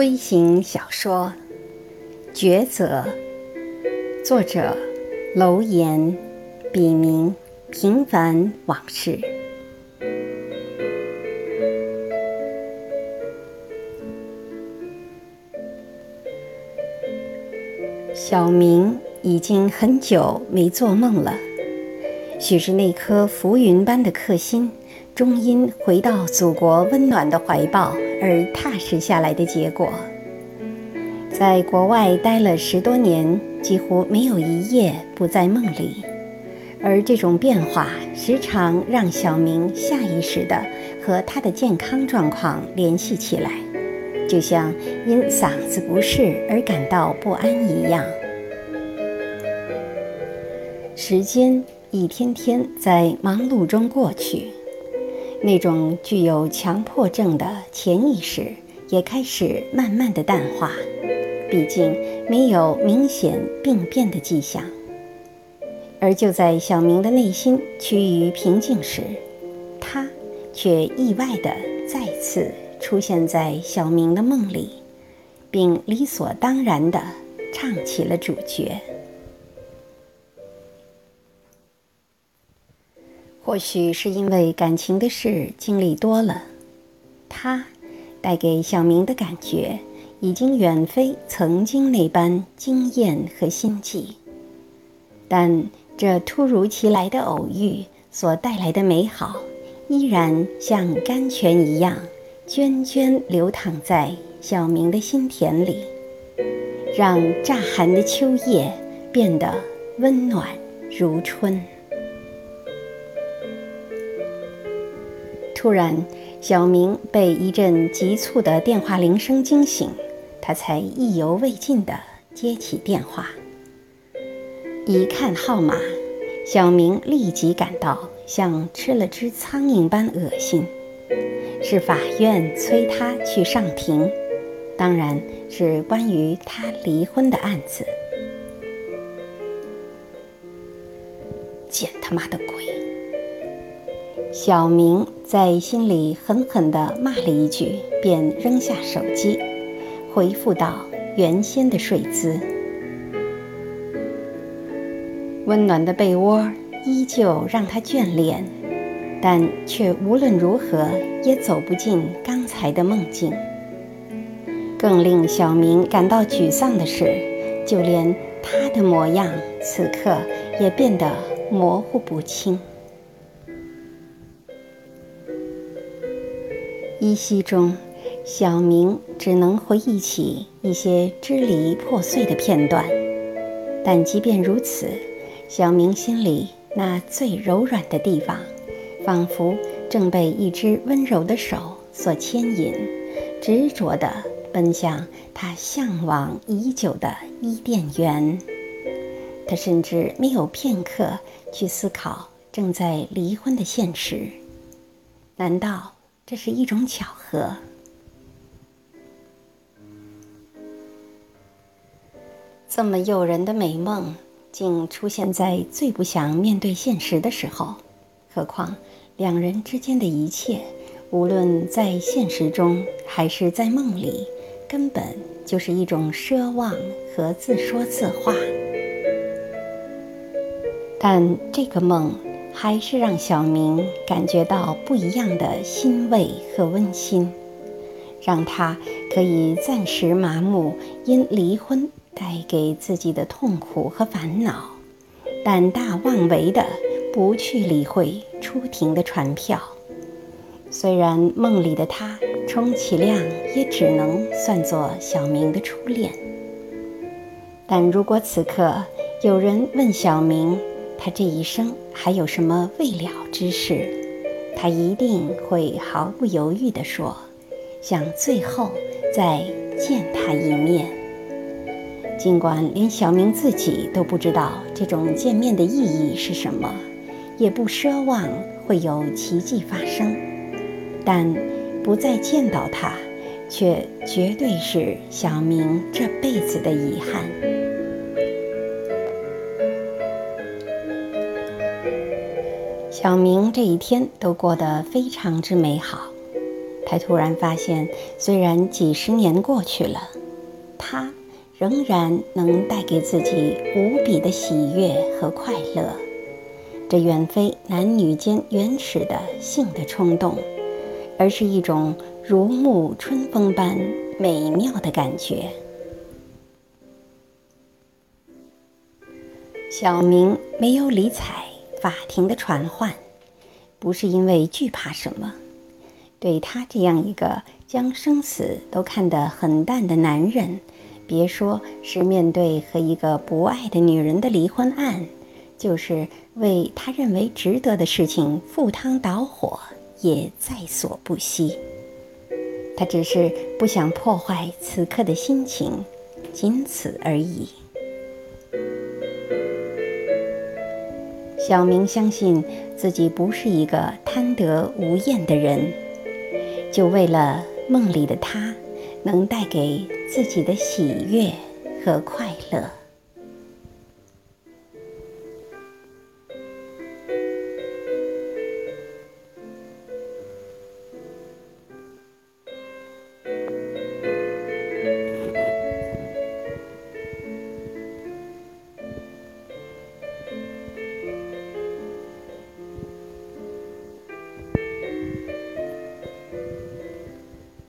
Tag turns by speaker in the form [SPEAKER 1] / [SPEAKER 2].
[SPEAKER 1] 微型小说《抉择》，作者楼岩，笔名平凡往事。小明已经很久没做梦了，许是那颗浮云般的克星。终因回到祖国温暖的怀抱而踏实下来的结果。在国外待了十多年，几乎没有一夜不在梦里，而这种变化时常让小明下意识地和他的健康状况联系起来，就像因嗓子不适而感到不安一样。时间一天天在忙碌中过去。那种具有强迫症的潜意识也开始慢慢的淡化，毕竟没有明显病变的迹象。而就在小明的内心趋于平静时，他却意外的再次出现在小明的梦里，并理所当然的唱起了主角。或许是因为感情的事经历多了，他带给小明的感觉已经远非曾经那般惊艳和心悸。但这突如其来的偶遇所带来的美好，依然像甘泉一样涓涓流淌在小明的心田里，让乍寒的秋夜变得温暖如春。突然，小明被一阵急促的电话铃声惊醒，他才意犹未尽地接起电话。一看号码，小明立即感到像吃了只苍蝇般恶心。是法院催他去上庭，当然是关于他离婚的案子。贱他妈的鬼！小明在心里狠狠地骂了一句，便扔下手机，恢复到原先的睡姿。温暖的被窝依旧让他眷恋，但却无论如何也走不进刚才的梦境。更令小明感到沮丧的是，就连他的模样，此刻也变得模糊不清。依稀中，小明只能回忆起一些支离破碎的片段，但即便如此，小明心里那最柔软的地方，仿佛正被一只温柔的手所牵引，执着地奔向他向往已久的伊甸园。他甚至没有片刻去思考正在离婚的现实，难道？这是一种巧合。这么诱人的美梦，竟出现在最不想面对现实的时候。何况两人之间的一切，无论在现实中还是在梦里，根本就是一种奢望和自说自话。但这个梦。还是让小明感觉到不一样的欣慰和温馨，让他可以暂时麻木因离婚带给自己的痛苦和烦恼，胆大妄为的不去理会出庭的传票。虽然梦里的他充其量也只能算作小明的初恋，但如果此刻有人问小明，他这一生还有什么未了之事？他一定会毫不犹豫地说：“想最后再见他一面。”尽管连小明自己都不知道这种见面的意义是什么，也不奢望会有奇迹发生，但不再见到他，却绝对是小明这辈子的遗憾。小明这一天都过得非常之美好，他突然发现，虽然几十年过去了，他仍然能带给自己无比的喜悦和快乐。这远非男女间原始的性的冲动，而是一种如沐春风般美妙的感觉。小明没有理睬法庭的传唤，不是因为惧怕什么。对他这样一个将生死都看得很淡的男人，别说是面对和一个不爱的女人的离婚案，就是为他认为值得的事情赴汤蹈火，也在所不惜。他只是不想破坏此刻的心情，仅此而已。小明相信自己不是一个贪得无厌的人。就为了梦里的他能带给自己的喜悦和快乐。